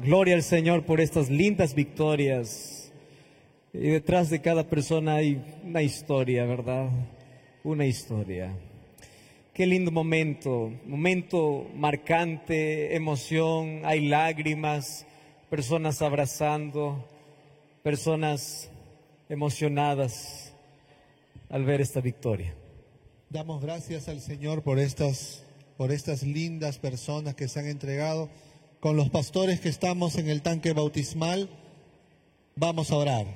Gloria al Señor por estas lindas victorias. Y detrás de cada persona hay una historia, ¿verdad? Una historia. Qué lindo momento, momento marcante, emoción, hay lágrimas, personas abrazando, personas emocionadas al ver esta victoria. Damos gracias al Señor por estas, por estas lindas personas que se han entregado. Con los pastores que estamos en el tanque bautismal, vamos a orar.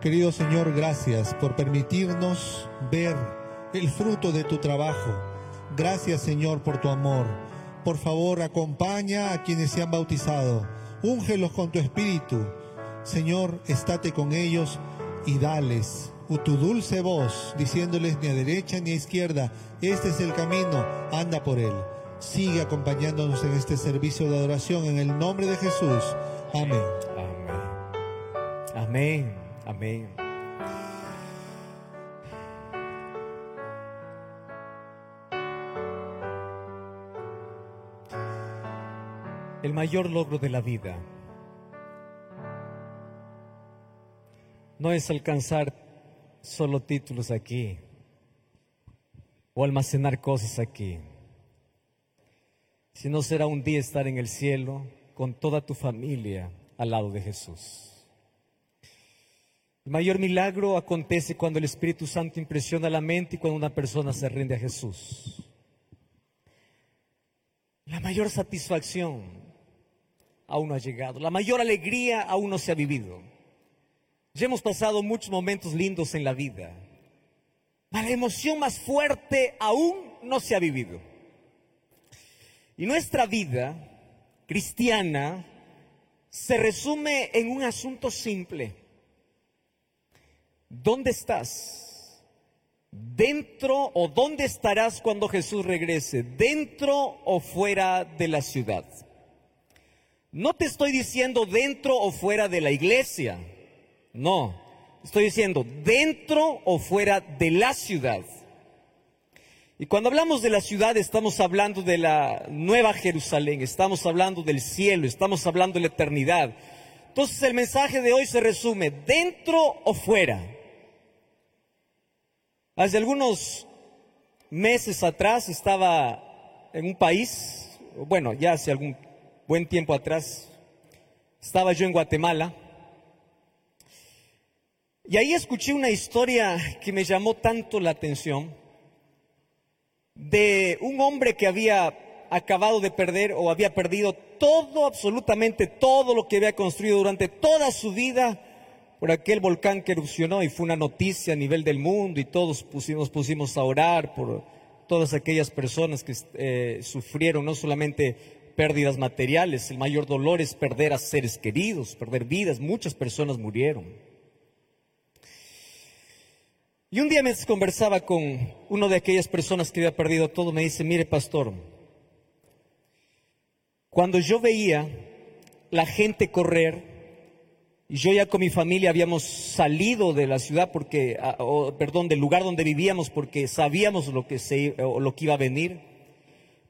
Querido Señor, gracias por permitirnos ver el fruto de tu trabajo. Gracias, Señor, por tu amor. Por favor, acompaña a quienes se han bautizado. Úngelos con tu espíritu. Señor, estate con ellos y dales tu dulce voz, diciéndoles ni a derecha ni a izquierda, este es el camino, anda por él. Sigue acompañándonos en este servicio de adoración en el nombre de Jesús. Amén. Amén. Amén. El mayor logro de la vida no es alcanzar solo títulos aquí o almacenar cosas aquí, sino será un día estar en el cielo con toda tu familia al lado de Jesús. El mayor milagro acontece cuando el Espíritu Santo impresiona la mente y cuando una persona se rinde a Jesús. La mayor satisfacción aún no ha llegado, la mayor alegría aún no se ha vivido. Ya hemos pasado muchos momentos lindos en la vida. la emoción más fuerte aún no se ha vivido. Y nuestra vida cristiana se resume en un asunto simple. ¿Dónde estás? ¿Dentro o dónde estarás cuando Jesús regrese? ¿Dentro o fuera de la ciudad? No te estoy diciendo dentro o fuera de la iglesia. No, estoy diciendo dentro o fuera de la ciudad. Y cuando hablamos de la ciudad estamos hablando de la nueva Jerusalén, estamos hablando del cielo, estamos hablando de la eternidad. Entonces el mensaje de hoy se resume, dentro o fuera. Hace algunos meses atrás estaba en un país, bueno, ya hace algún buen tiempo atrás, estaba yo en Guatemala y ahí escuché una historia que me llamó tanto la atención de un hombre que había acabado de perder o había perdido todo, absolutamente todo lo que había construido durante toda su vida por aquel volcán que erupcionó y fue una noticia a nivel del mundo y todos pusimos, pusimos a orar por todas aquellas personas que eh, sufrieron no solamente pérdidas materiales, el mayor dolor es perder a seres queridos, perder vidas, muchas personas murieron. Y un día me conversaba con una de aquellas personas que había perdido todo, me dice, mire pastor, cuando yo veía la gente correr, yo ya con mi familia habíamos salido de la ciudad porque, ah, perdón, del lugar donde vivíamos porque sabíamos lo que, se, lo que iba a venir.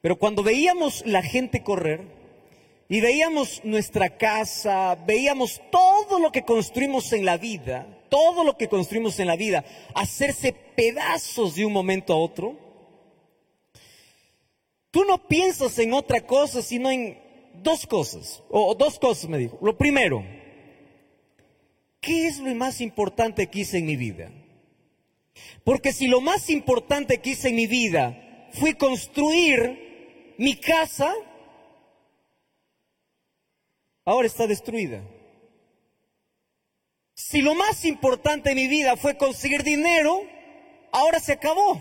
Pero cuando veíamos la gente correr y veíamos nuestra casa, veíamos todo lo que construimos en la vida, todo lo que construimos en la vida hacerse pedazos de un momento a otro, tú no piensas en otra cosa, sino en dos cosas, o dos cosas me dijo. Lo primero, ¿qué es lo más importante que hice en mi vida? Porque si lo más importante que hice en mi vida fue construir mi casa, ahora está destruida. Si lo más importante en mi vida fue conseguir dinero, ahora se acabó.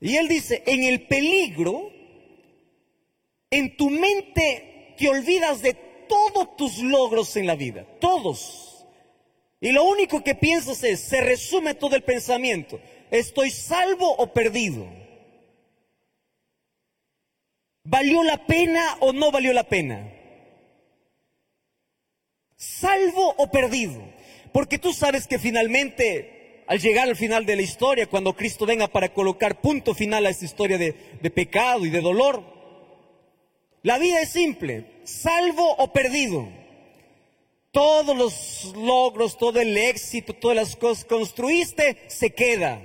Y él dice, en el peligro, en tu mente te olvidas de todos tus logros en la vida, todos. Y lo único que piensas es, se resume todo el pensamiento, ¿estoy salvo o perdido? ¿Valió la pena o no valió la pena? Salvo o perdido. Porque tú sabes que finalmente al llegar al final de la historia, cuando Cristo venga para colocar punto final a esta historia de, pecado y de dolor. La vida es simple, salvo o perdido. Todos los logros, todo el éxito, todas las cosas que construiste, se queda.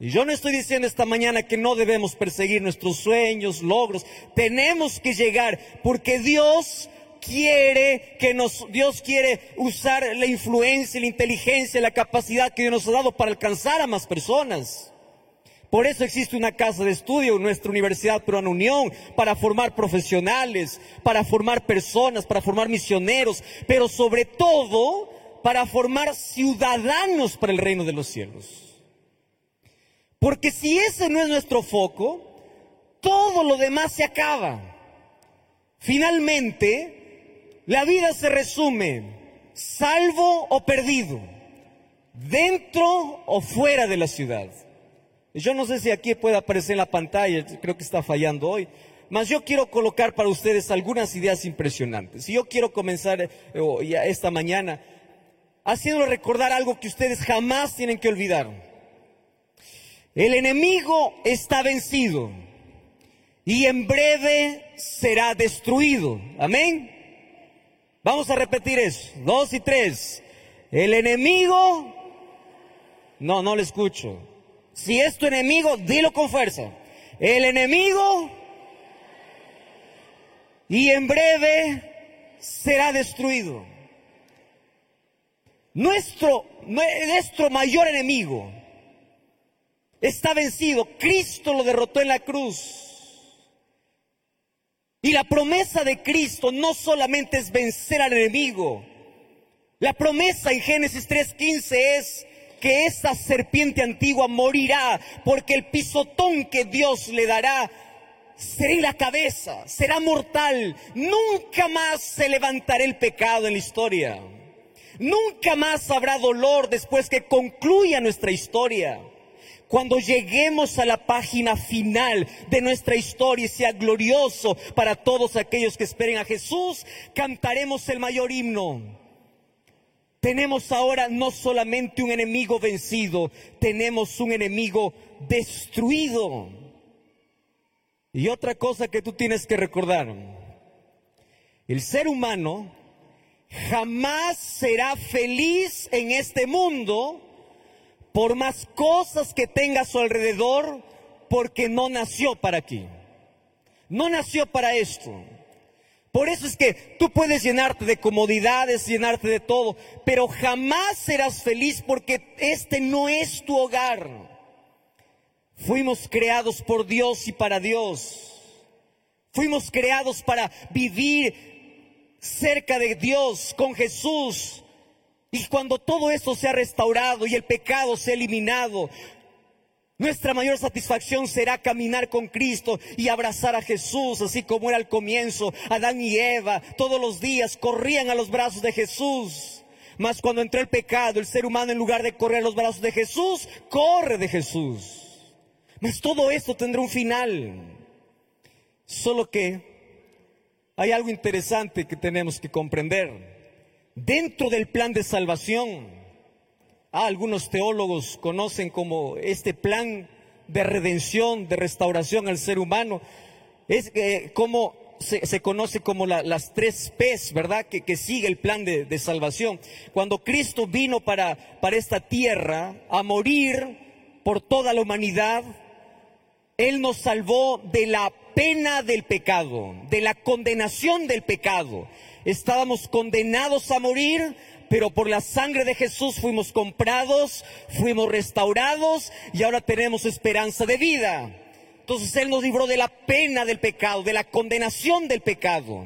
Y yo no estoy diciendo esta mañana que no debemos perseguir nuestros sueños, logros. Tenemos que llegar porque Dios quiere que nos, Dios quiere usar la influencia, la inteligencia, la capacidad que Dios nos ha dado para alcanzar a más personas. Por eso existe una casa de estudio, nuestra Universidad Peruana Unión, para formar profesionales, para formar personas, para formar misioneros, pero sobre todo para formar ciudadanos para el reino de los cielos. Porque si ese no es nuestro foco, todo lo demás se acaba. Finalmente, la vida se resume, salvo o perdido, dentro o fuera de la ciudad. Yo no sé si aquí puede aparecer en la pantalla, creo que está fallando hoy, mas yo quiero colocar para ustedes algunas ideas impresionantes. Y yo quiero comenzar eh, esta mañana haciéndolo recordar algo que ustedes jamás tienen que olvidar. El enemigo está vencido y en breve será destruido. Amén. Vamos a repetir eso. Dos y tres. El enemigo... No, no le escucho. Si es tu enemigo, dilo con fuerza. El enemigo... Y en breve será destruido. Nuestro, nuestro mayor enemigo está vencido. Cristo lo derrotó en la cruz. Y la promesa de Cristo no solamente es vencer al enemigo. La promesa en Génesis 3.15 es que esa serpiente antigua morirá porque el pisotón que Dios le dará será en la cabeza, será mortal. Nunca más se levantará el pecado en la historia. Nunca más habrá dolor después que concluya nuestra historia. Cuando lleguemos a la página final de nuestra historia y sea glorioso para todos aquellos que esperen a Jesús, cantaremos el mayor himno. Tenemos ahora no solamente un enemigo vencido, tenemos un enemigo destruido. Y otra cosa que tú tienes que recordar, el ser humano jamás será feliz en este mundo por más cosas que tenga a su alrededor, porque no nació para aquí. No nació para esto. Por eso es que tú puedes llenarte de comodidades, llenarte de todo, pero jamás serás feliz porque este no es tu hogar. Fuimos creados por Dios y para Dios. Fuimos creados para vivir cerca de Dios, con Jesús, y cuando todo eso se ha restaurado y el pecado se ha eliminado, nuestra mayor satisfacción será caminar con Cristo y abrazar a Jesús, así como era al comienzo. Adán y Eva todos los días corrían a los brazos de Jesús. Mas cuando entró el pecado, el ser humano en lugar de correr a los brazos de Jesús, corre de Jesús. Mas todo esto tendrá un final. Solo que hay algo interesante que tenemos que comprender dentro del plan de salvación. Ah, algunos teólogos conocen como este plan de redención, de restauración al ser humano. Es eh, como se, conoce como las tres P's, ¿verdad? Que, sigue el plan de, de, salvación. Cuando Cristo vino para, para esta tierra a morir por toda la humanidad, Él nos salvó de la pena del pecado, de la condenación del pecado estábamos condenados a morir, pero por la sangre de Jesús fuimos comprados, fuimos restaurados y ahora tenemos esperanza de vida. Entonces Él nos libró de la pena del pecado, de la condenación del pecado.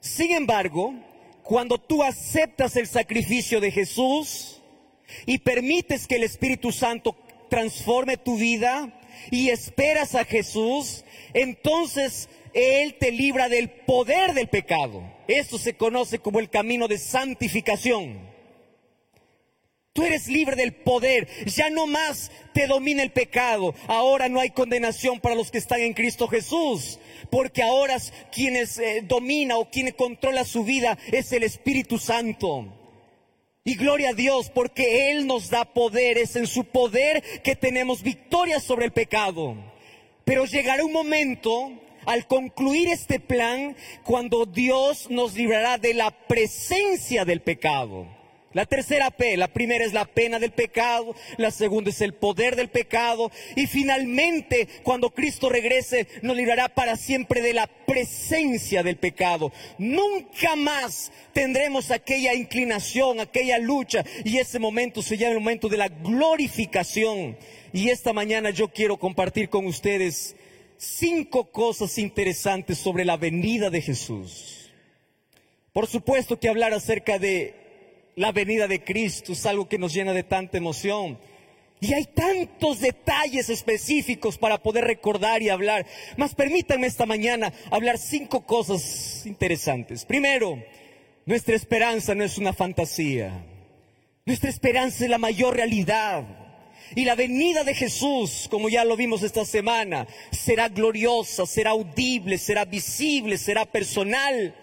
Sin embargo, cuando tú aceptas el sacrificio de Jesús y permites que el Espíritu Santo transforme tu vida y esperas a Jesús, entonces Él te libra del poder del pecado. Esto se conoce como el camino de santificación. Tú eres libre del poder, ya no más te domina el pecado. Ahora no hay condenación para los que están en Cristo Jesús, porque ahora quienes eh, domina o quien controla su vida es el Espíritu Santo. Y gloria a Dios porque Él nos da poder, es en su poder que tenemos victoria sobre el pecado. Pero llegará un momento al concluir este plan cuando Dios nos librará de la presencia del pecado. La tercera P, la primera es la pena del pecado, la segunda es el poder del pecado y finalmente cuando Cristo regrese nos librará para siempre de la presencia del pecado. Nunca más tendremos aquella inclinación, aquella lucha y ese momento se llama el momento de la glorificación. Y esta mañana yo quiero compartir con ustedes cinco cosas interesantes sobre la venida de Jesús. Por supuesto que hablar acerca de la venida de Cristo es algo que nos llena de tanta emoción. Y hay tantos detalles específicos para poder recordar y hablar. Mas permítanme esta mañana hablar cinco cosas interesantes. Primero, nuestra esperanza no es una fantasía. Nuestra esperanza es la mayor realidad. Y la venida de Jesús, como ya lo vimos esta semana, será gloriosa, será audible, será visible, será personal.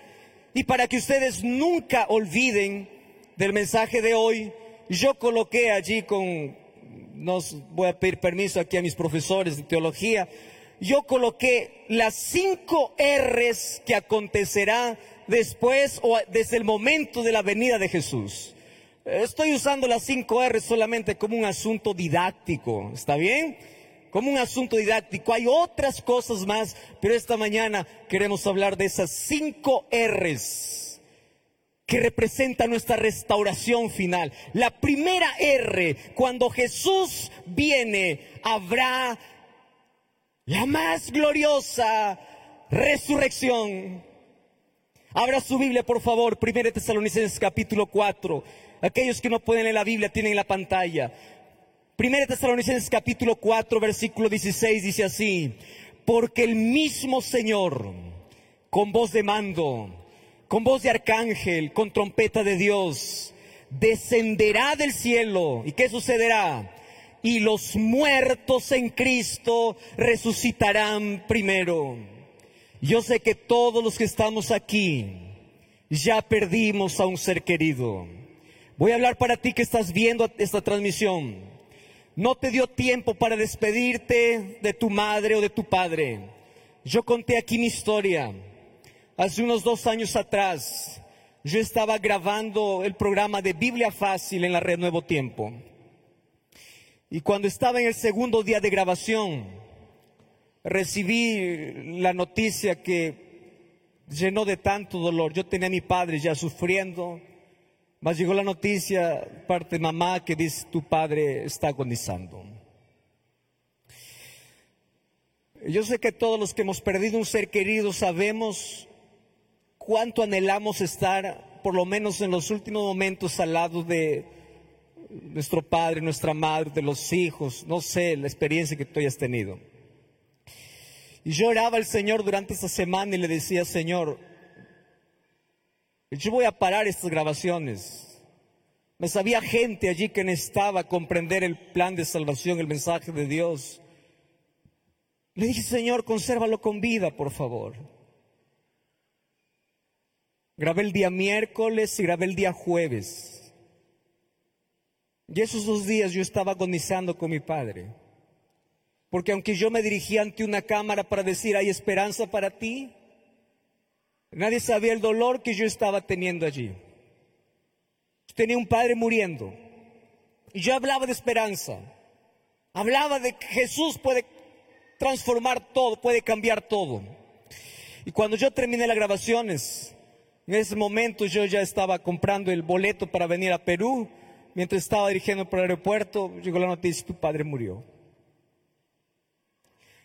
Y para que ustedes nunca olviden del mensaje de hoy, yo coloqué allí con, no voy a pedir permiso aquí a mis profesores de teología, yo coloqué las cinco R's que acontecerá después o desde el momento de la venida de Jesús. Estoy usando las cinco R's solamente como un asunto didáctico, ¿está bien? Como un asunto didáctico. Hay otras cosas más, pero esta mañana queremos hablar de esas cinco R's que representa nuestra restauración final. La primera R, cuando Jesús viene, habrá la más gloriosa resurrección. Abra su Biblia, por favor, 1 Tesalonicenses capítulo 4. Aquellos que no pueden leer la Biblia tienen la pantalla. 1 Tesalonicenses capítulo 4, versículo 16 dice así, porque el mismo Señor, con voz de mando, con voz de arcángel, con trompeta de Dios, descenderá del cielo. ¿Y qué sucederá? Y los muertos en Cristo resucitarán primero. Yo sé que todos los que estamos aquí ya perdimos a un ser querido. Voy a hablar para ti que estás viendo esta transmisión. No te dio tiempo para despedirte de tu madre o de tu padre. Yo conté aquí mi historia. Hace unos dos años atrás, yo estaba grabando el programa de Biblia Fácil en la red Nuevo Tiempo. Y cuando estaba en el segundo día de grabación, recibí la noticia que llenó de tanto dolor. Yo tenía a mi padre ya sufriendo, mas llegó la noticia parte de mamá que dice tu padre está agonizando. Yo sé que todos los que hemos perdido un ser querido sabemos cuánto anhelamos estar, por lo menos en los últimos momentos, al lado de nuestro padre, nuestra madre, de los hijos, no sé, la experiencia que tú hayas tenido. Y yo oraba al Señor durante esa semana y le decía, Señor, yo voy a parar estas grabaciones. Me sabía gente allí que necesitaba comprender el plan de salvación, el mensaje de Dios. Le dije, Señor, consérvalo con vida, por favor. Grabé el día miércoles y grabé el día jueves. Y esos dos días yo estaba agonizando con mi padre. Porque aunque yo me dirigía ante una cámara para decir, hay esperanza para ti, nadie sabía el dolor que yo estaba teniendo allí. Tenía un padre muriendo. Y yo hablaba de esperanza. Hablaba de que Jesús puede transformar todo, puede cambiar todo. Y cuando yo terminé las grabaciones, en ese momento yo ya estaba comprando el boleto para venir a Perú. Mientras estaba dirigiendo por el aeropuerto, llegó la noticia, tu padre murió.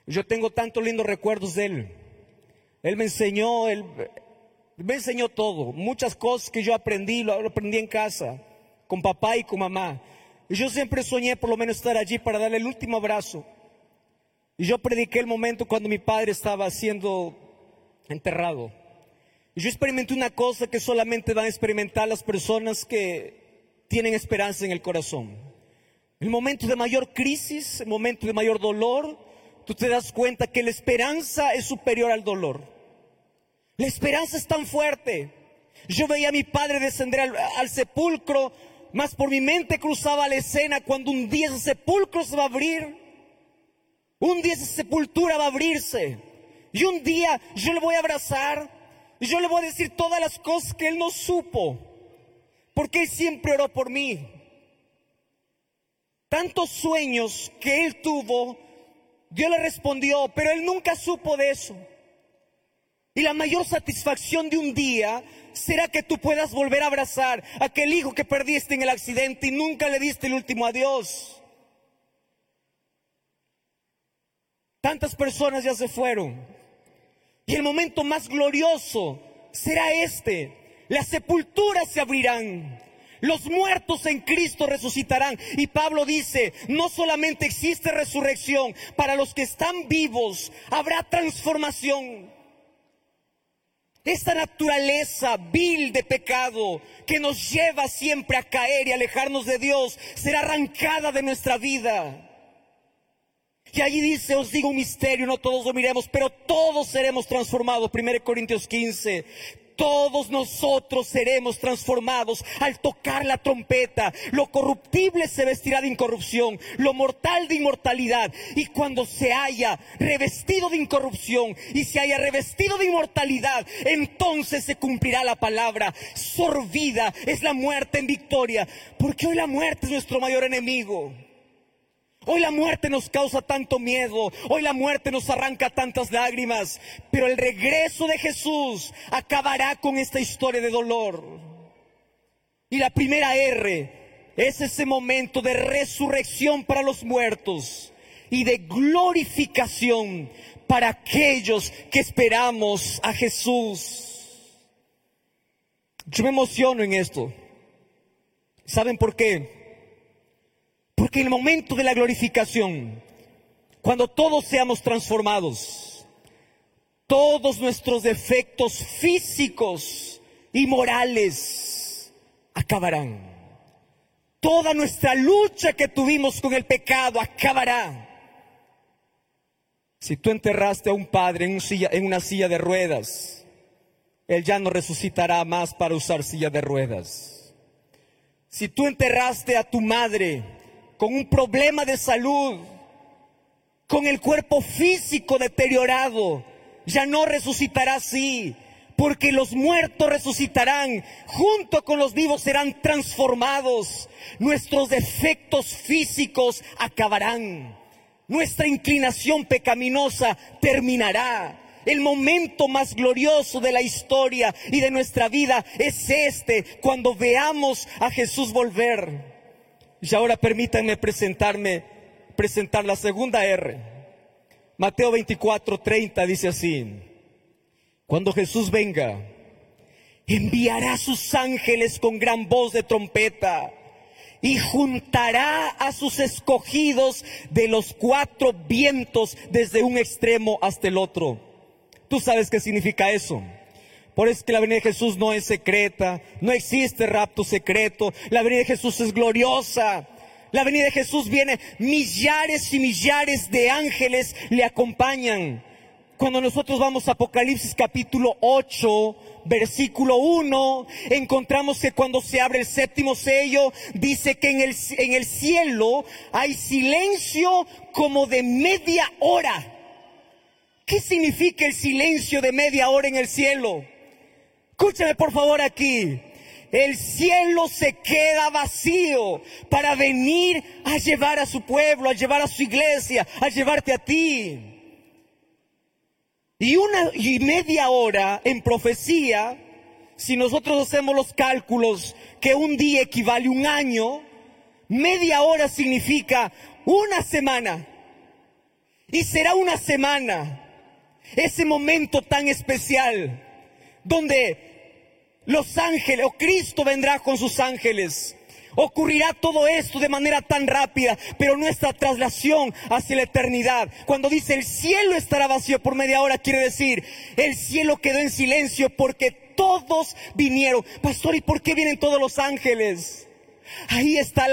Yo tengo tantos lindos recuerdos de él. Él me enseñó, él me enseñó todo, muchas cosas que yo aprendí, lo aprendí en casa, con papá y con mamá. Y yo siempre soñé por lo menos estar allí para darle el último abrazo. Y yo prediqué el momento cuando mi padre estaba siendo enterrado. Y yo experimenté una cosa que solamente van a experimentar las personas que tienen esperanza en el corazón. El momento de mayor crisis, el momento de mayor dolor, tú te das cuenta que la esperanza es superior al dolor. La esperanza es tan fuerte. Yo veía a mi padre descender al, sepulcro Mas por mi mente cruzaba la escena cuando un día ese sepulcro se va a abrir. Un día esa sepultura va a abrirse. Y un día yo le voy a abrazar. Yo le voy a decir todas las cosas que él no supo. Porque él siempre oró por mí. Tantos sueños que él tuvo, Dios le respondió, pero él nunca supo de eso. Y la mayor satisfacción de un día será que tú puedas volver a abrazar a aquel hijo que perdiste en el accidente y nunca le diste el último adiós. Tantas personas ya se fueron. Y el momento más glorioso será este. Las sepulturas se abrirán. Los muertos en Cristo resucitarán. Y Pablo dice, no solamente existe resurrección, para los que están vivos habrá transformación. Esta naturaleza vil de pecado que nos lleva siempre a caer y alejarnos de Dios será arrancada de nuestra vida. Y allí dice, os digo un misterio, no todos lo pero todos seremos transformados. 1 Corintios 15 todos nosotros seremos transformados al tocar la trompeta. Lo corruptible se vestirá de incorrupción, lo mortal de inmortalidad. Y cuando se haya revestido de incorrupción y se haya revestido de inmortalidad, entonces se cumplirá la palabra. Sorbida es la muerte en victoria, porque hoy la muerte es nuestro mayor enemigo. Hoy la muerte nos causa tanto miedo, hoy la muerte nos arranca tantas lágrimas, pero el regreso de Jesús acabará con esta historia de dolor. Y la primera R es ese momento de resurrección para los muertos y de glorificación para aquellos que esperamos a Jesús. Yo me emociono en esto. ¿Saben por qué? Porque en el momento de la glorificación, cuando todos seamos transformados, todos nuestros defectos físicos y morales acabarán. Toda nuestra lucha que tuvimos con el pecado acabará. Si tú enterraste a un padre en, en, una silla de ruedas, él ya no resucitará más para usar silla de ruedas. Si tú enterraste a tu madre con un problema de salud, con el cuerpo físico deteriorado, ya no resucitará así, porque los muertos resucitarán, junto con los vivos serán transformados, nuestros defectos físicos acabarán, nuestra inclinación pecaminosa terminará. El momento más glorioso de la historia y de nuestra vida es este, cuando veamos a Jesús volver. Y ahora permítanme presentarme, presentar la segunda R. Mateo 24, 30 dice así. Cuando Jesús venga, enviará a sus ángeles con gran voz de trompeta y juntará a sus escogidos de los cuatro vientos desde un extremo hasta el otro. ¿Tú sabes qué significa eso? Por eso es que la venida de Jesús no es secreta, no existe rapto secreto, la venida de Jesús es gloriosa. La venida de Jesús viene, millares y millares de ángeles le acompañan. Cuando nosotros vamos a Apocalipsis capítulo 8, versículo 1, encontramos que cuando se abre el séptimo sello, dice que en el, en el cielo hay silencio como de media hora. ¿Qué significa el silencio de media hora en el cielo? Escúchame por favor aquí. El cielo se queda vacío para venir a llevar a su pueblo, a llevar a su iglesia, a llevarte a ti. Y una y media hora en profecía, si nosotros hacemos los cálculos que un día equivale a un año, media hora significa una semana. Y será una semana, ese momento tan especial, donde los ángeles, o Cristo vendrá con sus ángeles. Ocurrirá todo esto de manera tan rápida, pero nuestra traslación hacia la eternidad, cuando dice el cielo estará vacío por media hora, quiere decir el cielo quedó en silencio porque todos vinieron. Pastor, ¿y por qué vienen todos los ángeles? Ahí está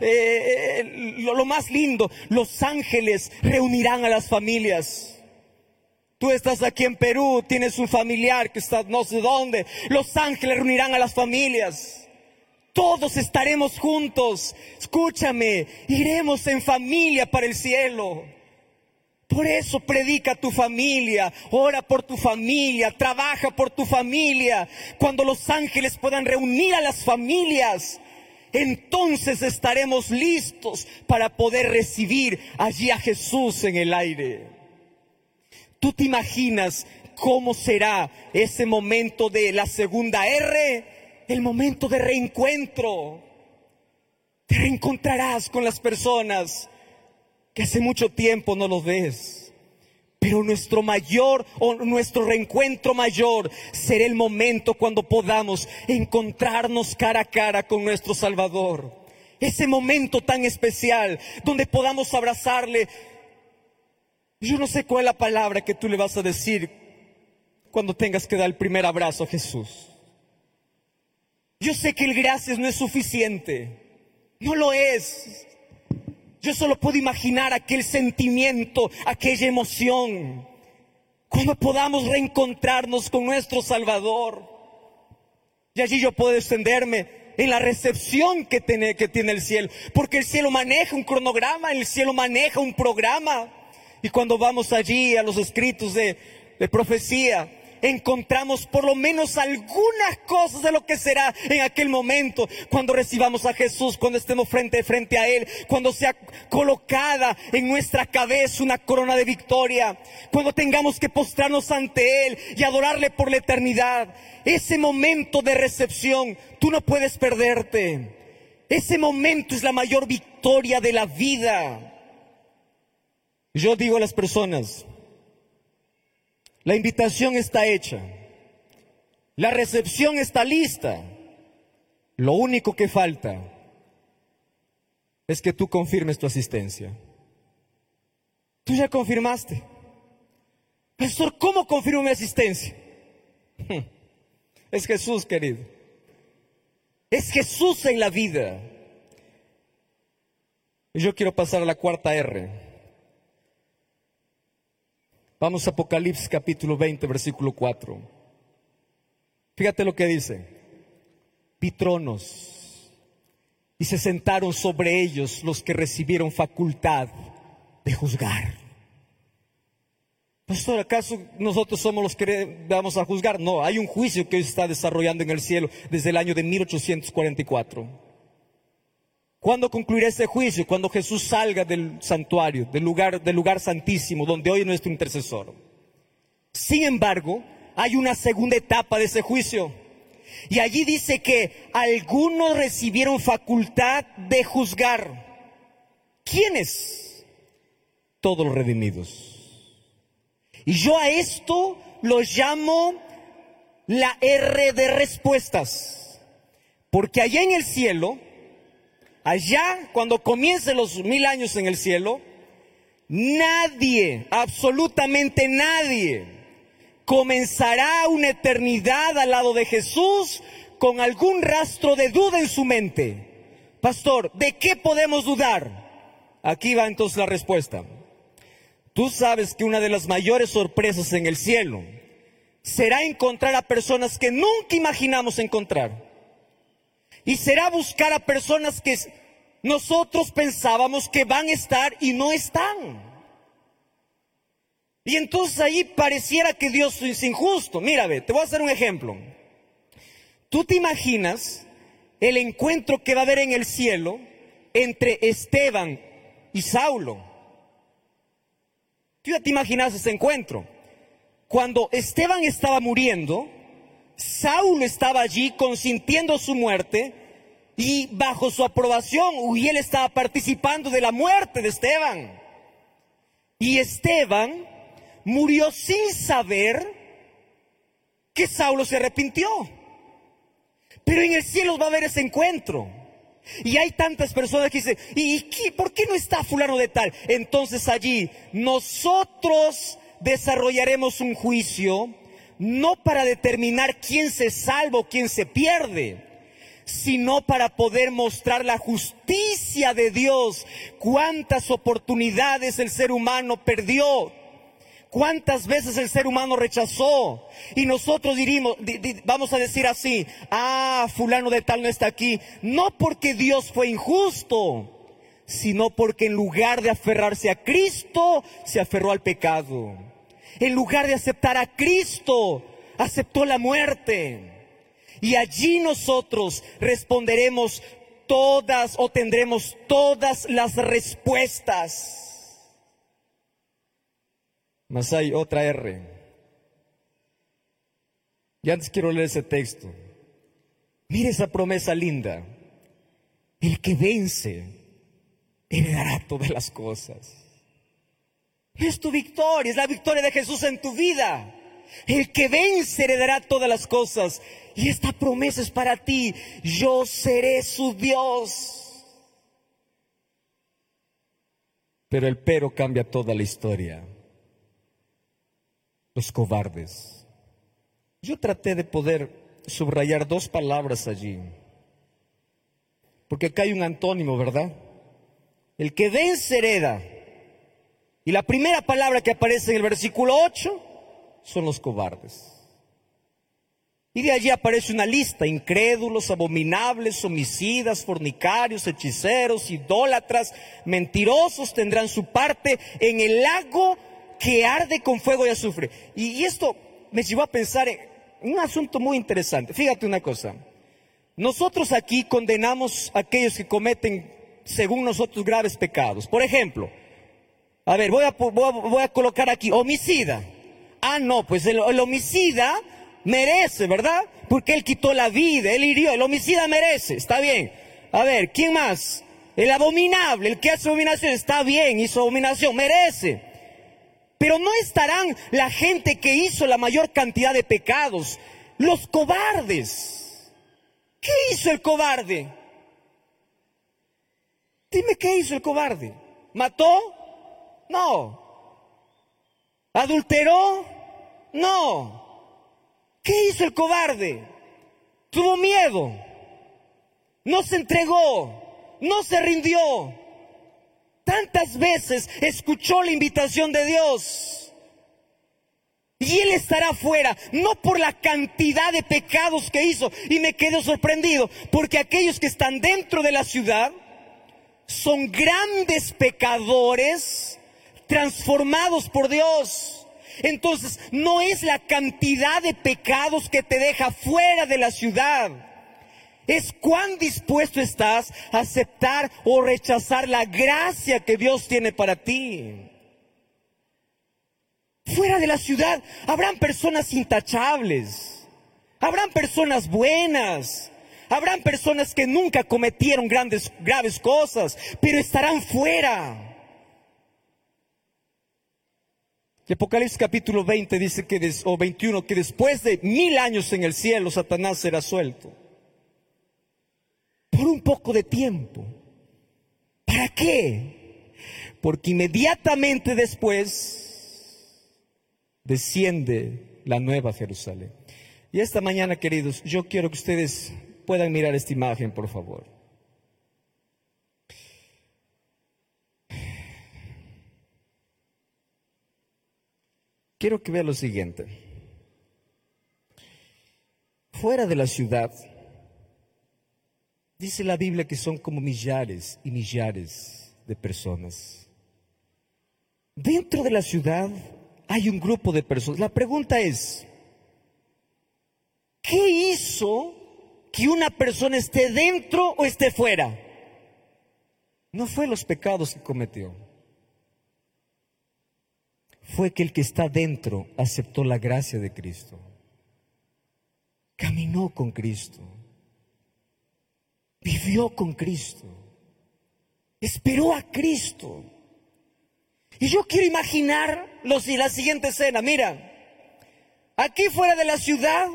eh, lo más lindo. Los ángeles reunirán a las familias. Tú estás aquí en Perú, tienes un familiar que está no sé dónde. Los ángeles reunirán a las familias. Todos estaremos juntos. Escúchame, iremos en familia para el cielo. Por eso predica a tu familia, ora por tu familia, trabaja por tu familia. Cuando los ángeles puedan reunir a las familias, entonces estaremos listos para poder recibir allí a Jesús en el aire. ¿Tú te imaginas cómo será ese momento de la segunda R? El momento de reencuentro. Te reencontrarás con las personas que hace mucho tiempo no los ves. Pero nuestro mayor o nuestro reencuentro mayor será el momento cuando podamos encontrarnos cara a cara con nuestro Salvador. Ese momento tan especial donde podamos abrazarle. Yo no sé cuál es la palabra que tú le vas a decir cuando tengas que dar el primer abrazo a Jesús. Yo sé que el gracias no es suficiente. No lo es. Yo solo puedo imaginar aquel sentimiento, aquella emoción, cuando podamos reencontrarnos con nuestro Salvador. Y allí yo puedo extenderme en la recepción que tiene, que tiene el cielo, porque el cielo maneja un cronograma, el cielo maneja un programa. Y cuando vamos allí a los escritos de, profecía, encontramos por lo menos algunas cosas de lo que será en aquel momento, cuando recibamos a Jesús, cuando estemos frente a frente a Él, cuando sea colocada en nuestra cabeza una corona de victoria, cuando tengamos que postrarnos ante Él y adorarle por la eternidad. Ese momento de recepción, tú no puedes perderte. Ese momento es la mayor victoria de la vida. Yo digo a las personas, la invitación está hecha. La recepción está lista. Lo único que falta es que tú confirmes tu asistencia. Tú ya confirmaste. Pastor, ¿cómo confirmo mi asistencia? Es Jesús, querido. Es Jesús en la vida. Y yo quiero pasar a la cuarta R. Vamos a Apocalipsis capítulo 20, versículo 4. Fíjate lo que dice. Pitronos. Y se sentaron sobre ellos los que recibieron facultad de juzgar. Pastor, ¿acaso nosotros somos los que vamos a juzgar? No, hay un juicio que se está desarrollando en el cielo desde el año de 1844. ¿Cuándo concluirá ese juicio? Cuando Jesús salga del santuario, del lugar, del lugar santísimo, donde hoy es nuestro intercesor. Sin embargo, hay una segunda etapa de ese juicio. Y allí dice que algunos recibieron facultad de juzgar. ¿Quiénes? Todos los redimidos. Y yo a esto lo llamo la R de respuestas. Porque allá en el cielo allá, cuando comiencen los mil años en el cielo, nadie, absolutamente nadie, comenzará una eternidad al lado de Jesús con algún rastro de duda en su mente. Pastor, ¿de qué podemos dudar? Aquí va entonces la respuesta. Tú sabes que una de las mayores sorpresas en el cielo será encontrar a personas que nunca imaginamos encontrar. Y será buscar a personas que nosotros pensábamos que van a estar y no están. Y entonces ahí pareciera que Dios es injusto. Mira, te voy a hacer un ejemplo. Tú te imaginas el encuentro que va a haber en el cielo entre Esteban y Saulo. Tú ya te imaginas ese encuentro. Cuando Esteban estaba muriendo, Saulo estaba allí consintiendo su muerte y bajo su aprobación, y él estaba participando de la muerte de Esteban. Y Esteban murió sin saber que Saulo se arrepintió. Pero en el cielo va a haber ese encuentro. Y hay tantas personas que dicen, ¿y por qué no está fulano de tal? Entonces allí nosotros desarrollaremos un juicio no para determinar quién se salva o quién se pierde, sino para poder mostrar la justicia de Dios. Cuántas oportunidades el ser humano perdió ¿Cuántas veces el ser humano rechazó? Y nosotros dirimos, vamos a decir así, ah, fulano de tal no está aquí. No porque Dios fue injusto, sino porque en lugar de aferrarse a Cristo, se aferró al pecado. En lugar de aceptar a Cristo, aceptó la muerte. Y allí nosotros responderemos todas o tendremos todas las respuestas. Mas hay otra R. Y antes quiero leer ese texto. Mire esa promesa linda. El que vence heredará todas las cosas. Es tu victoria, es la victoria de Jesús en tu vida. El que vence heredará todas las cosas. Y esta promesa es para ti. Yo seré su Dios. Pero el pero cambia toda la historia. Los cobardes. Yo traté de poder subrayar dos palabras allí. Porque acá hay un antónimo, ¿verdad? El que vence hereda. Y la primera palabra que aparece en el versículo 8 son los cobardes. Y de allí aparece una lista, incrédulos, abominables, homicidas, fornicarios, hechiceros, idólatras, mentirosos tendrán su parte en el lago que arde con fuego y azufre. Y, esto me llevó a pensar en un asunto muy interesante. Fíjate una cosa. Nosotros aquí condenamos a aquellos que cometen según nosotros graves pecados. Por ejemplo, a ver, voy a, colocar aquí, homicida. Ah, no, pues el, homicida merece, ¿verdad? Porque él quitó la vida, él hirió, el homicida merece, está bien. A ver, ¿quién más? El abominable, el que hace abominación, está bien, hizo abominación, merece. Pero no estarán la gente que hizo la mayor cantidad de pecados, los cobardes. ¿Qué hizo el cobarde? Dime qué hizo el cobarde. ¿Mató? No. ¿Adulteró? No. ¿Qué hizo el cobarde? Tuvo miedo. No se entregó. No se rindió. Tantas veces escuchó la invitación de Dios. Y él estará afuera, no por la cantidad de pecados que hizo. Y me quedo sorprendido, porque aquellos que están dentro de la ciudad, son grandes pecadores transformados por Dios. Entonces, no es la cantidad de pecados que te deja fuera de la ciudad. Es cuán dispuesto estás a aceptar o rechazar la gracia que Dios tiene para ti. Fuera de la ciudad habrán personas intachables. Habrán personas buenas. Habrán personas que nunca cometieron grandes, graves cosas, pero estarán fuera. Y Apocalipsis capítulo 20 dice que, o 21, que después de mil años en el cielo, Satanás será suelto. Por un poco de tiempo. ¿Para qué? Porque inmediatamente después desciende la nueva Jerusalén. Y esta mañana, queridos, yo quiero que ustedes puedan mirar esta imagen, por favor. Quiero que vean lo siguiente. Fuera de la ciudad, dice la Biblia que son como millares y millares de personas. Dentro de la ciudad hay un grupo de personas. La pregunta es, ¿qué hizo que una persona esté dentro o esté fuera. No fue los pecados que cometió. Fue que el que está dentro aceptó la gracia de Cristo. Caminó con Cristo. Vivió con Cristo. Esperó a Cristo. Y yo quiero imaginar la siguiente escena. Mira, aquí fuera de la ciudad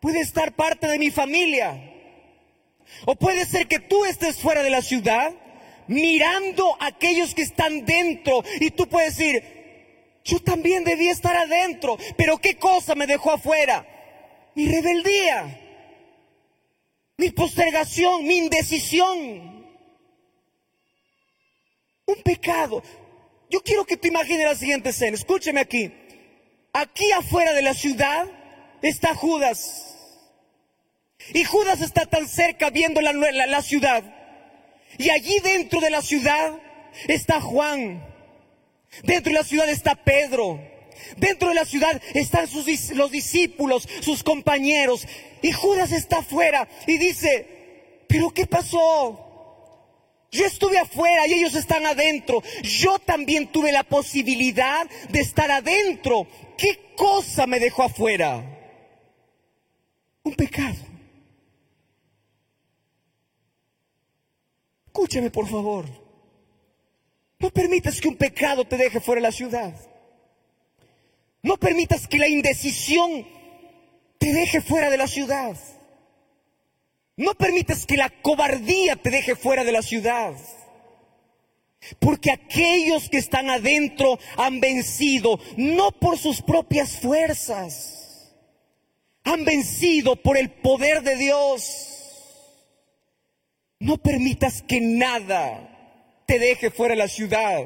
puede estar parte de mi familia. O puede ser que tú estés fuera de la ciudad mirando a aquellos que están dentro y tú puedes decir, yo también debía estar adentro, pero ¿qué cosa me dejó afuera? Mi rebeldía, mi postergación, mi indecisión. Un pecado. Yo quiero que te imagines la siguiente escena. Escúcheme aquí. Aquí afuera de la ciudad está Judas. Y Judas está tan cerca viendo la, la, ciudad. Y allí dentro de la ciudad está Juan. Dentro de la ciudad está Pedro. Dentro de la ciudad están sus, los discípulos, sus compañeros. Y Judas está afuera y dice, pero ¿qué pasó? Yo estuve afuera y ellos están adentro. Yo también tuve la posibilidad de estar adentro. ¿Qué cosa me dejó afuera? Un pecado. Escúchame por favor. No permitas que un pecado te deje fuera de la ciudad. No permitas que la indecisión te deje fuera de la ciudad. No permitas que la cobardía te deje fuera de la ciudad. Porque aquellos que están adentro han vencido no por sus propias fuerzas, han vencido por el poder de Dios. No permitas que nada te deje fuera de la ciudad.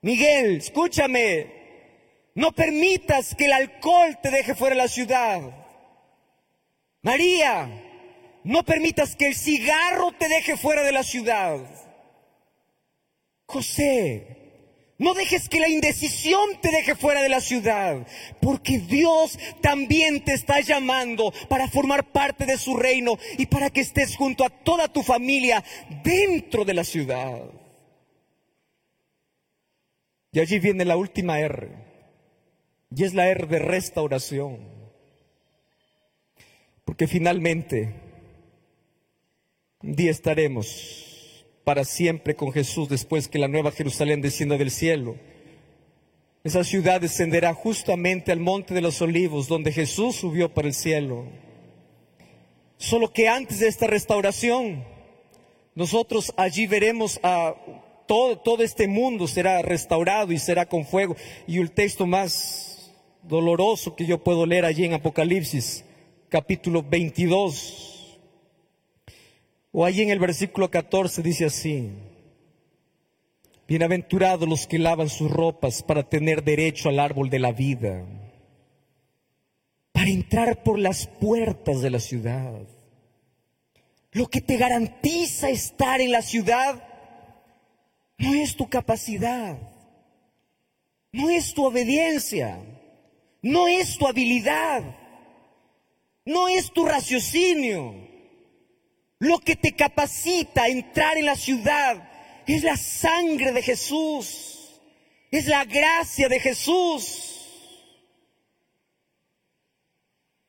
Miguel, escúchame. No permitas que el alcohol te deje fuera de la ciudad. María, no permitas que el cigarro te deje fuera de la ciudad. José, no dejes que la indecisión te deje fuera de la ciudad, porque Dios también te está llamando para formar parte de su reino y para que estés junto a toda tu familia dentro de la ciudad. Y allí viene la última R, y es la R de restauración, porque finalmente un día estaremos para siempre con Jesús después que la nueva Jerusalén descienda del cielo. Esa ciudad descenderá justamente al monte de los olivos donde Jesús subió para el cielo. Solo que antes de esta restauración, nosotros allí veremos a todo, todo este mundo será restaurado y será con fuego. Y el texto más doloroso que yo puedo leer allí en Apocalipsis, capítulo 22 o allí en el versículo 14 dice así, bienaventurados los que lavan sus ropas para tener derecho al árbol de la vida, para entrar por las puertas de la ciudad. Lo que te garantiza estar en la ciudad no es tu capacidad, no es tu obediencia, no es tu habilidad, no es tu raciocinio. Lo que te capacita a entrar en la ciudad es la sangre de Jesús, es la gracia de Jesús.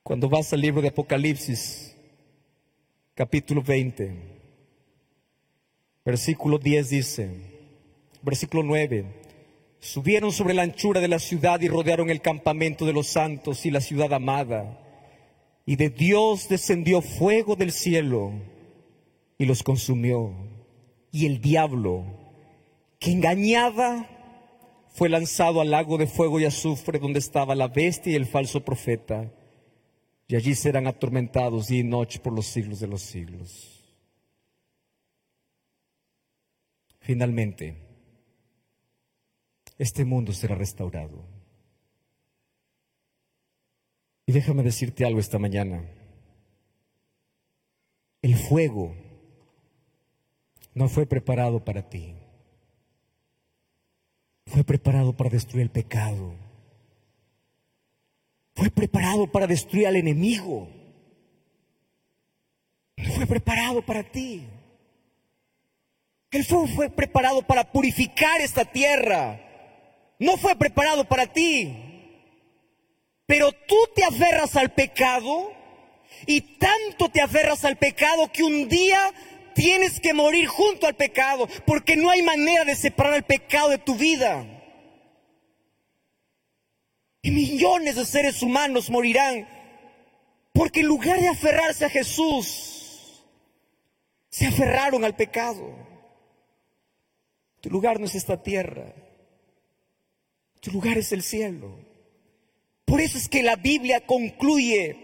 Cuando vas al libro de Apocalipsis, capítulo 20, versículo 10 dice, versículo 9, subieron sobre la anchura de la ciudad y rodearon el campamento de los santos y la ciudad amada. Y de Dios descendió fuego del cielo y los consumió. Y el diablo, que engañaba, fue lanzado al lago de fuego y azufre donde estaba la bestia y el falso profeta. Y allí serán atormentados día y noche por los siglos de los siglos. Finalmente, este mundo será restaurado. Y déjame decirte algo esta mañana. El fuego no fue preparado para ti. Fue preparado para destruir el pecado. Fue preparado para destruir al enemigo. No fue preparado para ti. El fuego fue preparado para purificar esta tierra. No fue preparado para ti. Pero tú te aferras al pecado y tanto te aferras al pecado que un día tienes que morir junto al pecado, porque no hay manera de separar el pecado de tu vida. Y millones de seres humanos morirán, porque en lugar de aferrarse a Jesús, se aferraron al pecado. Tu lugar no es esta tierra, tu lugar es el cielo. Por eso es que la Biblia concluye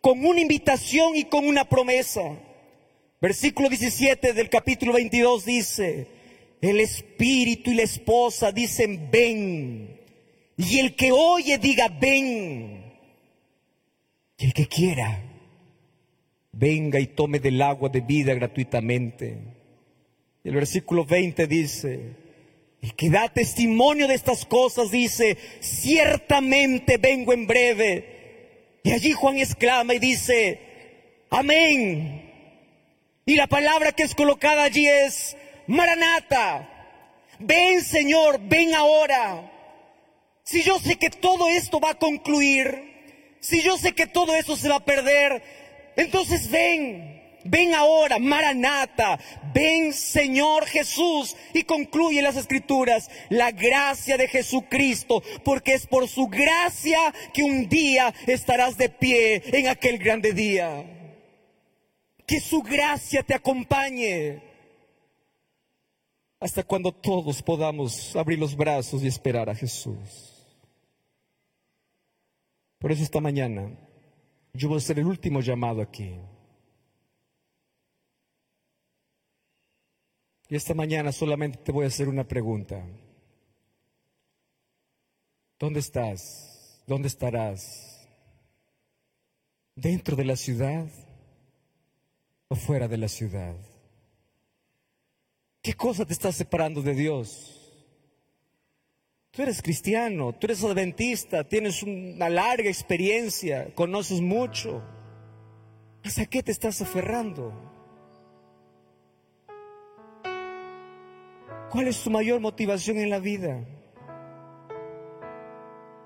con una invitación y con una promesa. Versículo 17 del capítulo 22 dice, el espíritu y la esposa dicen ven. Y el que oye diga ven. Y el que quiera, venga y tome del agua de vida gratuitamente. El versículo 20 dice, el que da testimonio de estas cosas dice, ciertamente vengo en breve. Y allí Juan exclama y dice, amén. Y la palabra que es colocada allí es, Maranata, ven Señor, ven ahora. Si yo sé que todo esto va a concluir, si yo sé que todo eso se va a perder, entonces ven, ven ahora, Maranata, ven Señor Jesús. Y concluye las escrituras, la gracia de Jesucristo, porque es por su gracia que un día estarás de pie en aquel grande día. Que su gracia te acompañe hasta cuando todos podamos abrir los brazos y esperar a Jesús. Por eso esta mañana yo voy a ser el último llamado aquí. Y esta mañana solamente te voy a hacer una pregunta. ¿Dónde estás? ¿Dónde estarás? ¿Dentro de la ciudad fuera de la ciudad? ¿Qué cosa te está separando de Dios? Tú eres cristiano, tú eres adventista, tienes una larga experiencia, conoces mucho. ¿A qué te estás aferrando? ¿Cuál es tu mayor motivación en la vida?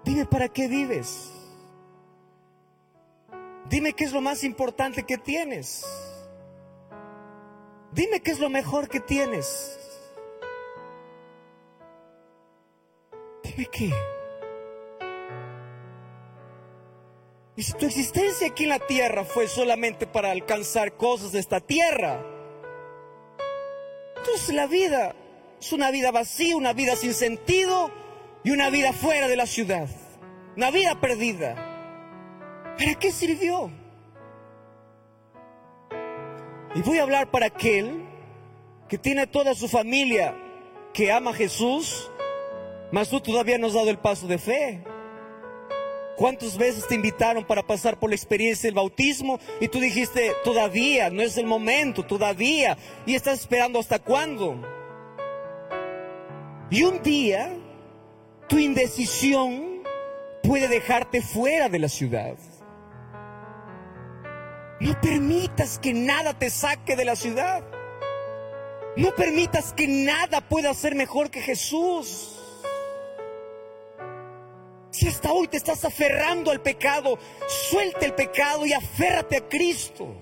Dime para qué vives. Dime qué es lo más importante que tienes. Dime qué es lo mejor que tienes. Dime qué. Y si tu existencia aquí en la tierra fue solamente para alcanzar cosas de esta tierra, entonces la vida es una vida vacía, una vida sin sentido y una vida fuera de la ciudad. Una vida perdida. ¿Para qué sirvió? Y voy a hablar para aquel que tiene toda su familia que ama a Jesús, mas tú todavía no has dado el paso de fe. ¿Cuántas veces te invitaron para pasar por la experiencia del bautismo y tú dijiste, todavía, no es el momento, todavía, y estás esperando hasta cuándo? Y un día, tu indecisión puede dejarte fuera de la ciudad. No permitas que nada te saque de la ciudad. No permitas que nada pueda ser mejor que Jesús. Si hasta hoy te estás aferrando al pecado, suelta el pecado y aférrate a Cristo.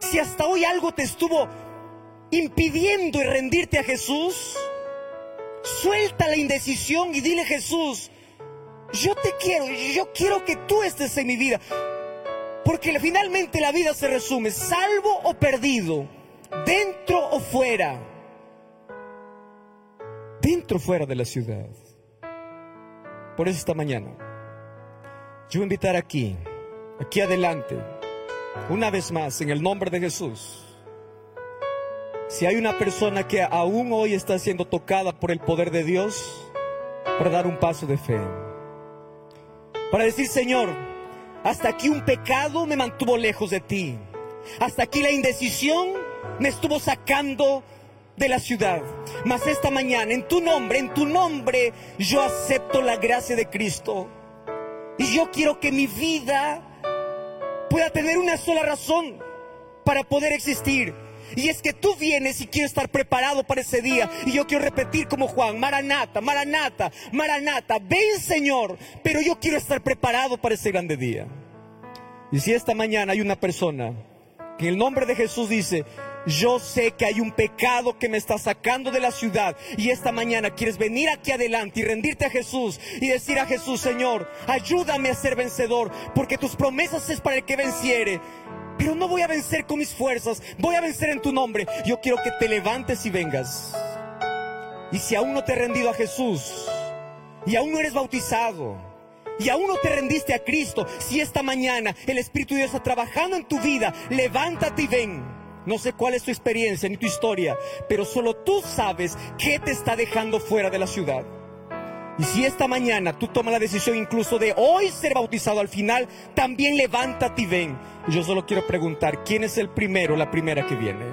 Si hasta hoy algo te estuvo impidiendo y rendirte a Jesús, suelta la indecisión y dile Jesús, yo te quiero, yo quiero que tú estés en mi vida. Porque finalmente la vida se resume, salvo o perdido, dentro o fuera, dentro o fuera de la ciudad. Por eso esta mañana, yo voy a invitar aquí, aquí adelante, una vez más, en el nombre de Jesús. Si hay una persona que aún hoy está siendo tocada por el poder de Dios, para dar un paso de fe. Para decir, Señor, hasta aquí un pecado me mantuvo lejos de ti. Hasta aquí la indecisión me estuvo sacando de la ciudad. Mas esta mañana, en tu nombre, en tu nombre, yo acepto la gracia de Cristo. Y yo quiero que mi vida pueda tener una sola razón para poder existir. Y es que tú vienes y quiero estar preparado para ese día. Y yo quiero repetir como Juan, Maranata, Maranata, Maranata, ven Señor, pero yo quiero estar preparado para ese grande día. Y si esta mañana hay una persona que en el nombre de Jesús dice, yo sé que hay un pecado que me está sacando de la ciudad y esta mañana quieres venir aquí adelante y rendirte a Jesús y decir a Jesús, Señor, ayúdame a ser vencedor, porque tus promesas es para el que venciere. Pero no voy a vencer con mis fuerzas, voy a vencer en tu nombre. Yo quiero que te levantes y vengas. Y si aún no te he rendido a Jesús y aún no eres bautizado, y aún no te rendiste a Cristo, si esta mañana el Espíritu de Dios está trabajando en tu vida, levántate y ven. No sé cuál es tu experiencia ni tu historia, pero solo tú sabes qué te está dejando fuera de la ciudad. Y si esta mañana tú tomas la decisión incluso de hoy ser bautizado al final, también levántate y ven. Y yo solo quiero preguntar, ¿quién es el primero, la primera que viene?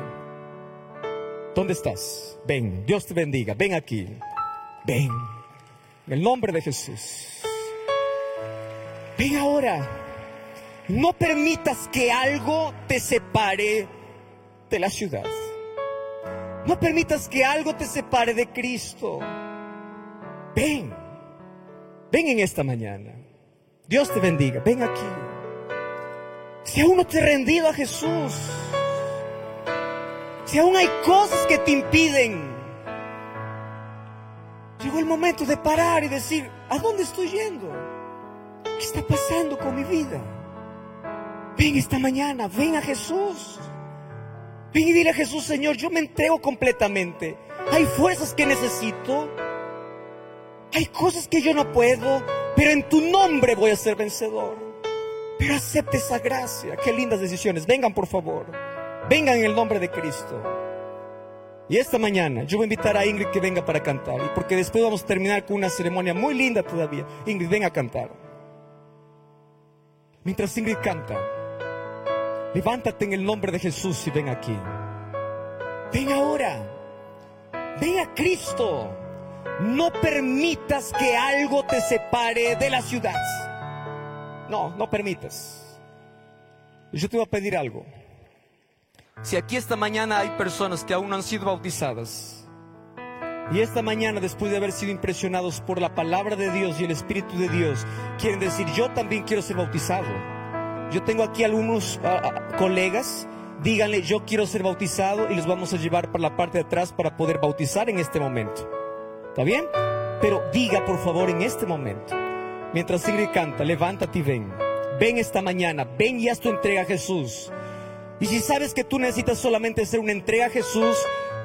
¿Dónde estás? Ven, Dios te bendiga, ven aquí. Ven, en el nombre de Jesús. Ven ahora. No permitas que algo te separe de la ciudad. No permitas que algo te separe de Cristo. Ven, ven en esta mañana. Dios te bendiga, ven aquí. Si aún no te he rendido a Jesús, si aún hay cosas que te impiden, llegó el momento de parar y decir, ¿a dónde estoy yendo? ¿Qué está pasando con mi vida? Ven esta mañana, ven a Jesús. Ven y dile a Jesús, Señor, yo me entrego completamente. Hay fuerzas que necesito. Hay cosas que yo no puedo, pero en tu nombre voy a ser vencedor. Pero acepte esa gracia. Qué lindas decisiones. Vengan, por favor. Vengan en el nombre de Cristo. Y esta mañana yo voy a invitar a Ingrid que venga para cantar. Porque después vamos a terminar con una ceremonia muy linda todavía. Ingrid, ven a cantar. Mientras Ingrid canta, levántate en el nombre de Jesús y ven aquí. Ven ahora. Ven a Cristo. No permitas que algo te separe de la ciudad. No, no permitas. Yo te voy a pedir algo. Si aquí esta mañana hay personas que aún no han sido bautizadas, y esta mañana, después de haber sido impresionados por la palabra de Dios y el Espíritu de Dios, quieren decir, yo también quiero ser bautizado. Yo tengo aquí algunos ah, ah, colegas, díganle, yo quiero ser bautizado y los vamos a llevar para la parte de atrás para poder bautizar en este momento. ¿Está bien? Pero diga por favor en este momento, mientras Ingrid canta, levántate y ven. Ven esta mañana, ven y haz tu entrega a Jesús. Y si sabes que tú necesitas solamente hacer una entrega a Jesús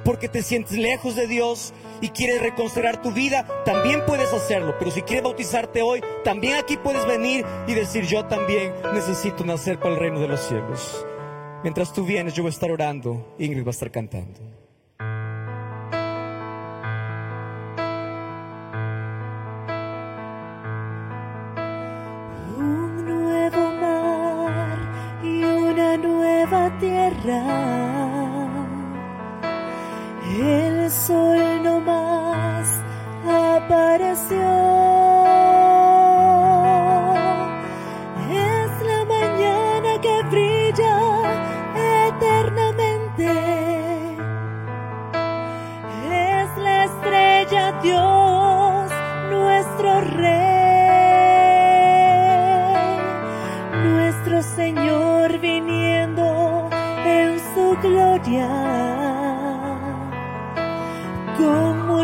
porque te sientes lejos de Dios y quieres reconstruir tu vida, también puedes hacerlo. Pero si quieres bautizarte hoy, también aquí puedes venir y decir, yo también necesito nacer para el reino de los cielos. Mientras tú vienes, yo voy a estar orando, Ingrid va a estar cantando. El sol no más apareció.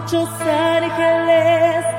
Muchos ángeles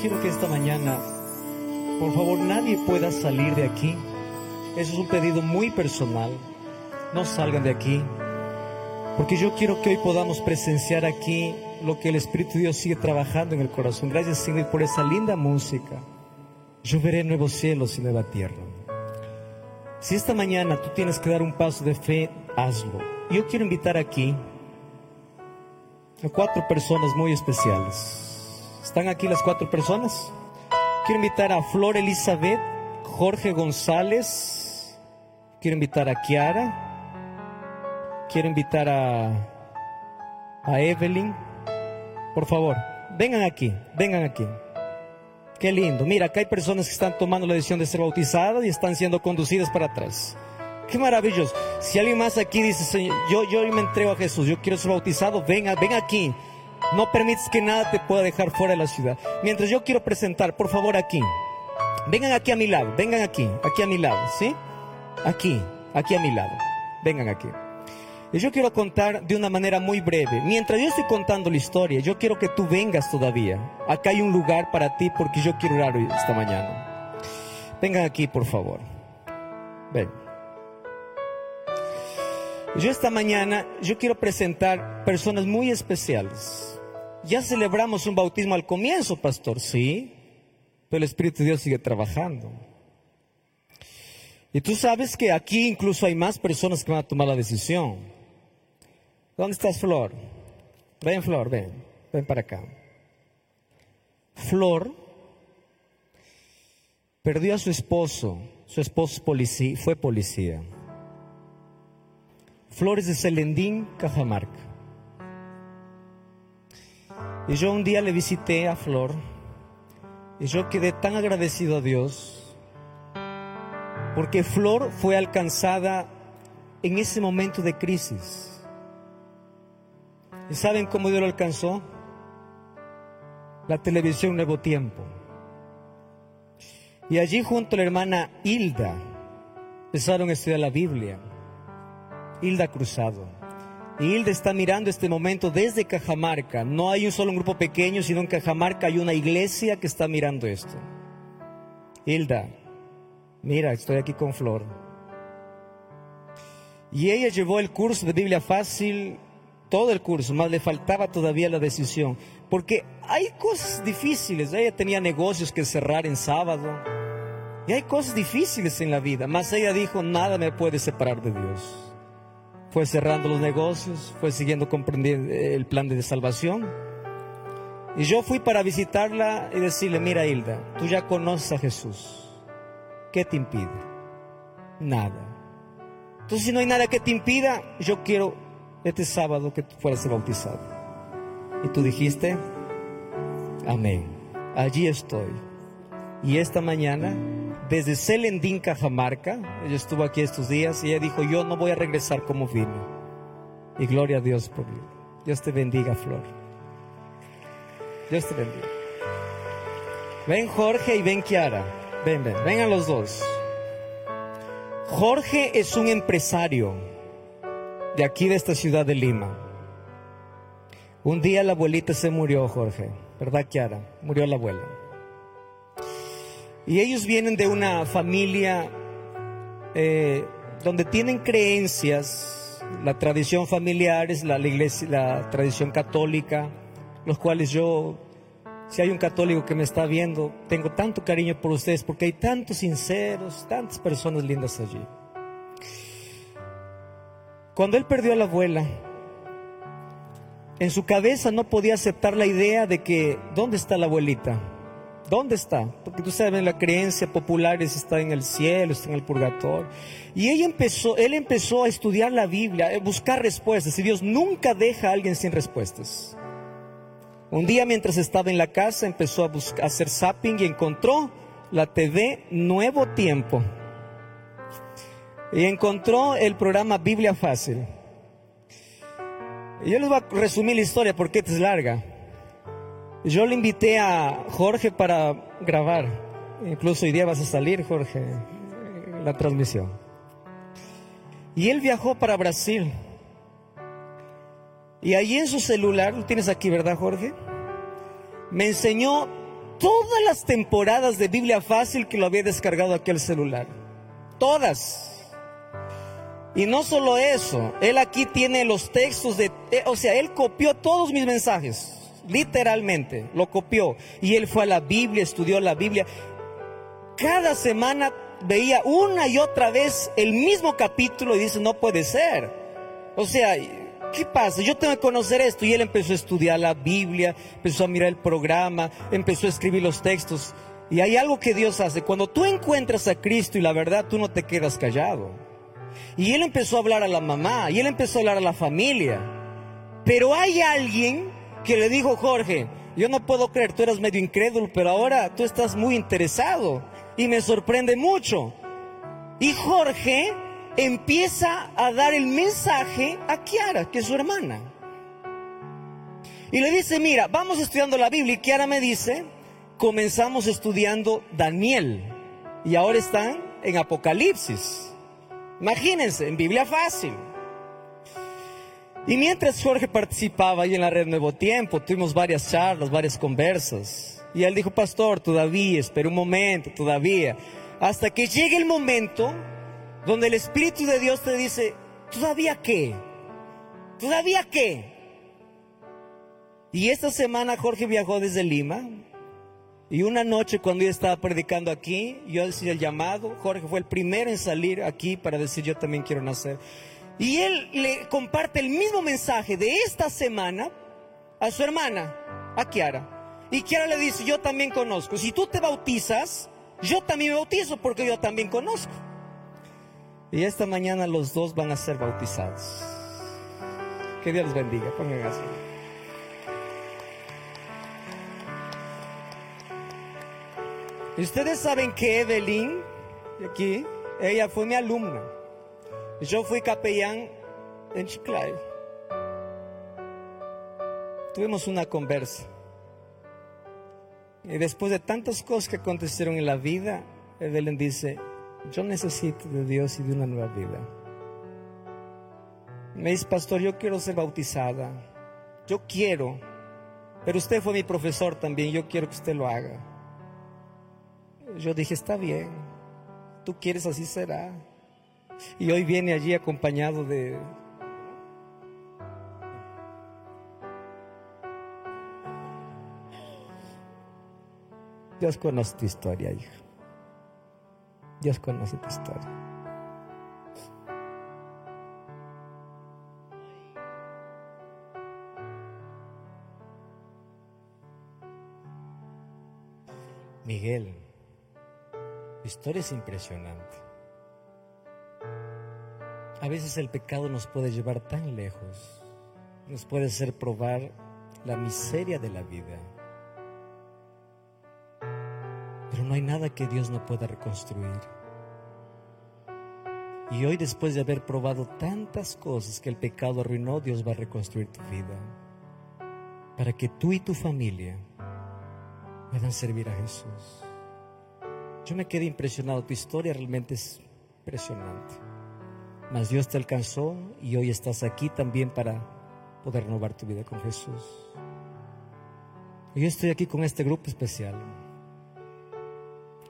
quiero que esta mañana, por favor, nadie pueda salir de aquí. Eso es un pedido muy personal. No salgan de aquí. Porque yo quiero que hoy podamos presenciar aquí lo que el Espíritu de Dios sigue trabajando en el corazón. Gracias, Señor, por esa linda música. Yo veré nuevos cielos y nueva tierra. Si esta mañana tú tienes que dar un paso de fe, hazlo. Yo quiero invitar aquí a cuatro personas muy especiales. ¿Están aquí las cuatro personas? Quiero invitar a Flor Elizabeth, Jorge González. Quiero invitar a Kiara. Quiero invitar a, a Evelyn. Por favor, vengan aquí, vengan aquí. Qué lindo. Mira, acá hay personas que están tomando la decisión de ser bautizadas y están siendo conducidas para atrás. Qué maravilloso. Si alguien más aquí dice, Señor, yo, yo me entrego a Jesús, yo quiero ser bautizado, venga, ven aquí. No permites que nada te pueda dejar fuera de la ciudad. Mientras yo quiero presentar, por favor, aquí. Vengan aquí a mi lado, vengan aquí, aquí a mi lado, ¿sí? Aquí, aquí a mi lado. Vengan aquí. Y yo quiero contar de una manera muy breve. Mientras yo estoy contando la historia, yo quiero que tú vengas todavía. Acá hay un lugar para ti porque yo quiero orar esta mañana. Vengan aquí, por favor. Ven. Yo esta mañana, yo quiero presentar personas muy especiales. Ya celebramos un bautismo al comienzo, pastor, sí, pero el Espíritu de Dios sigue trabajando. Y tú sabes que aquí incluso hay más personas que van a tomar la decisión. ¿Dónde estás, Flor? Ven, Flor, ven, ven para acá. Flor perdió a su esposo, su esposo fue policía. Flores de Celendín, Cajamarca. Y yo un día le visité a Flor y yo quedé tan agradecido a Dios porque Flor fue alcanzada en ese momento de crisis. ¿Y saben cómo Dios lo alcanzó? La televisión Nuevo Tiempo. Y allí junto a la hermana Hilda empezaron a estudiar la Biblia. Hilda Cruzado. Y Hilda está mirando este momento desde Cajamarca. No hay un solo grupo pequeño, sino en Cajamarca hay una iglesia que está mirando esto. Hilda, mira, estoy aquí con Flor. Y ella llevó el curso de Biblia fácil, todo el curso, más le faltaba todavía la decisión. Porque hay cosas difíciles. Ella tenía negocios que cerrar en sábado. Y hay cosas difíciles en la vida. Más ella dijo, nada me puede separar de Dios fue cerrando los negocios, fue siguiendo comprendiendo el plan de salvación. Y yo fui para visitarla y decirle, mira Hilda, tú ya conoces a Jesús. ¿Qué te impide? Nada. Entonces si no hay nada que te impida, yo quiero este sábado que tú fueras bautizado. Y tú dijiste, amén. Allí estoy. Y esta mañana desde Celendín, Cajamarca. Ella estuvo aquí estos días y ella dijo, yo no voy a regresar como vine. Y gloria a Dios por ello. Dios te bendiga, Flor. Dios te bendiga. Ven Jorge y ven Kiara. Ven, ven, vengan los dos. Jorge es un empresario de aquí de esta ciudad de Lima. Un día la abuelita se murió, Jorge. ¿Verdad, Kiara? Murió la abuela. Y ellos vienen de una familia eh, donde tienen creencias, la tradición familiar es la, la iglesia, la tradición católica, los cuales yo, si hay un católico que me está viendo, tengo tanto cariño por ustedes porque hay tantos sinceros, tantas personas lindas allí. Cuando él perdió a la abuela, en su cabeza no podía aceptar la idea de que, ¿dónde está la abuelita? ¿Dónde está? Porque tú sabes, la creencia popular es está en el cielo, está en el purgatorio. Y empezó, él empezó a estudiar la Biblia, a buscar respuestas. Y Dios nunca deja a alguien sin respuestas. Un día mientras estaba en la casa empezó a, buscar, a hacer zapping y encontró la TV Nuevo Tiempo. Y encontró el programa Biblia Fácil. Y yo les voy a resumir la historia porque es larga. Yo le invité a Jorge para grabar. Incluso hoy día vas a salir, Jorge, la transmisión. Y él viajó para Brasil. Y allí en su celular, lo tienes aquí, ¿verdad, Jorge? Me enseñó todas las temporadas de Biblia Fácil que lo había descargado aquí al celular. Todas. Y no solo eso, él aquí tiene los textos de, eh, o sea, él copió todos mis mensajes, literalmente, lo copió. Y él fue a la Biblia, estudió la Biblia. Cada semana veía una y otra vez el mismo capítulo y dice, no puede ser. O sea, ¿qué pasa? Yo tengo que conocer esto. Y él empezó a estudiar la Biblia, empezó a mirar el programa, empezó a escribir los textos. Y hay algo que Dios hace. Cuando tú encuentras a Cristo y la verdad, tú no te quedas callado. Y él empezó a hablar a la mamá, y él empezó a hablar a la familia. Pero hay alguien que le dijo, Jorge, yo no puedo creer, tú eras medio incrédulo, pero ahora tú estás muy interesado y me sorprende mucho. Y Jorge empieza a dar el mensaje a Kiara, que es su hermana. Y le dice, mira, vamos estudiando la Biblia. Y Kiara me dice, comenzamos estudiando Daniel. Y ahora están en Apocalipsis. Imagínense, en Biblia fácil. Y mientras Jorge participaba ahí en la red Nuevo Tiempo, tuvimos varias charlas, varias conversas. Y él dijo, pastor, todavía, espera un momento, todavía. Hasta que llegue el momento donde el Espíritu de Dios te dice, ¿todavía qué? ¿Todavía qué? Y esta semana Jorge viajó desde Lima, y una noche cuando yo estaba predicando aquí, yo decía el llamado, Jorge fue el primero en salir aquí para decir yo también quiero nacer. Y él le comparte el mismo mensaje de esta semana a su hermana, a Kiara. Y Kiara le dice, yo también conozco. Si tú te bautizas, yo también me bautizo porque yo también conozco. Y esta mañana los dos van a ser bautizados. Que Dios les bendiga. Pongan así. Y ustedes saben que Evelyn, aquí, ella fue mi alumna. Yo fui capellán en Chiclayo. Tuvimos una conversa. Y después de tantas cosas que acontecieron en la vida, Evelyn dice, yo necesito de Dios y de una nueva vida. Me dice, pastor, yo quiero ser bautizada. Yo quiero. Pero usted fue mi profesor también, yo quiero que usted lo haga. Yo dije, está bien, tú quieres, así será. Y hoy viene allí acompañado de... Dios conoce tu historia, hija. Dios conoce tu historia. Miguel. La historia es impresionante. A veces el pecado nos puede llevar tan lejos, nos puede hacer probar la miseria de la vida. Pero no hay nada que Dios no pueda reconstruir. Y hoy después de haber probado tantas cosas que el pecado arruinó, Dios va a reconstruir tu vida. Para que tú y tu familia puedan servir a Jesús. Yo me quedé impresionado, tu historia realmente es impresionante. Mas Dios te alcanzó y hoy estás aquí también para poder renovar tu vida con Jesús. Yo estoy aquí con este grupo especial.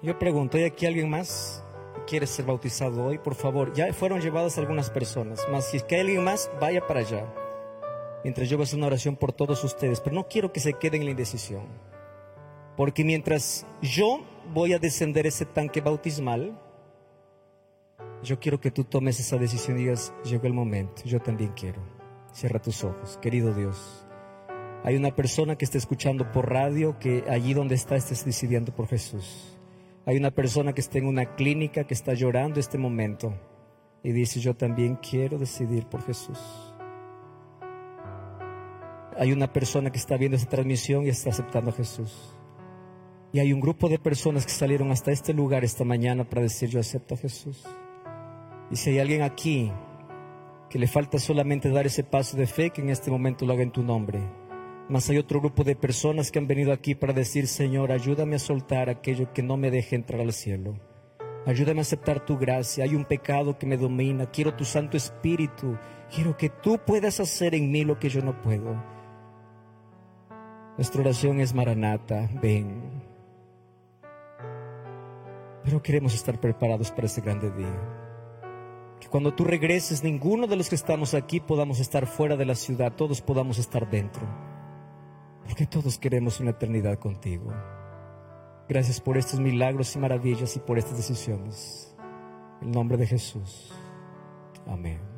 Yo pregunto, ¿hay aquí alguien más que quiere ser bautizado hoy? Por favor, ya fueron llevadas algunas personas, mas si es que hay alguien más, vaya para allá. Mientras yo voy a hacer una oración por todos ustedes, pero no quiero que se queden en la indecisión. Porque mientras yo voy a descender ese tanque bautismal, yo quiero que tú tomes esa decisión y digas, llegó el momento, yo también quiero. Cierra tus ojos, querido Dios. Hay una persona que está escuchando por radio que allí donde está estés decidiendo por Jesús. Hay una persona que está en una clínica que está llorando este momento y dice, yo también quiero decidir por Jesús. Hay una persona que está viendo esta transmisión y está aceptando a Jesús. Y hay un grupo de personas que salieron hasta este lugar esta mañana para decir yo acepto a Jesús. Y si hay alguien aquí que le falta solamente dar ese paso de fe, que en este momento lo haga en tu nombre. Mas hay otro grupo de personas que han venido aquí para decir, Señor, ayúdame a soltar aquello que no me deje entrar al cielo. Ayúdame a aceptar tu gracia. Hay un pecado que me domina. Quiero tu Santo Espíritu. Quiero que tú puedas hacer en mí lo que yo no puedo. Nuestra oración es Maranata, ven. Pero queremos estar preparados para este grande día. Que cuando tú regreses, ninguno de los que estamos aquí podamos estar fuera de la ciudad, todos podamos estar dentro. Porque todos queremos una eternidad contigo. Gracias por estos milagros y maravillas y por estas decisiones. En el nombre de Jesús. Amén.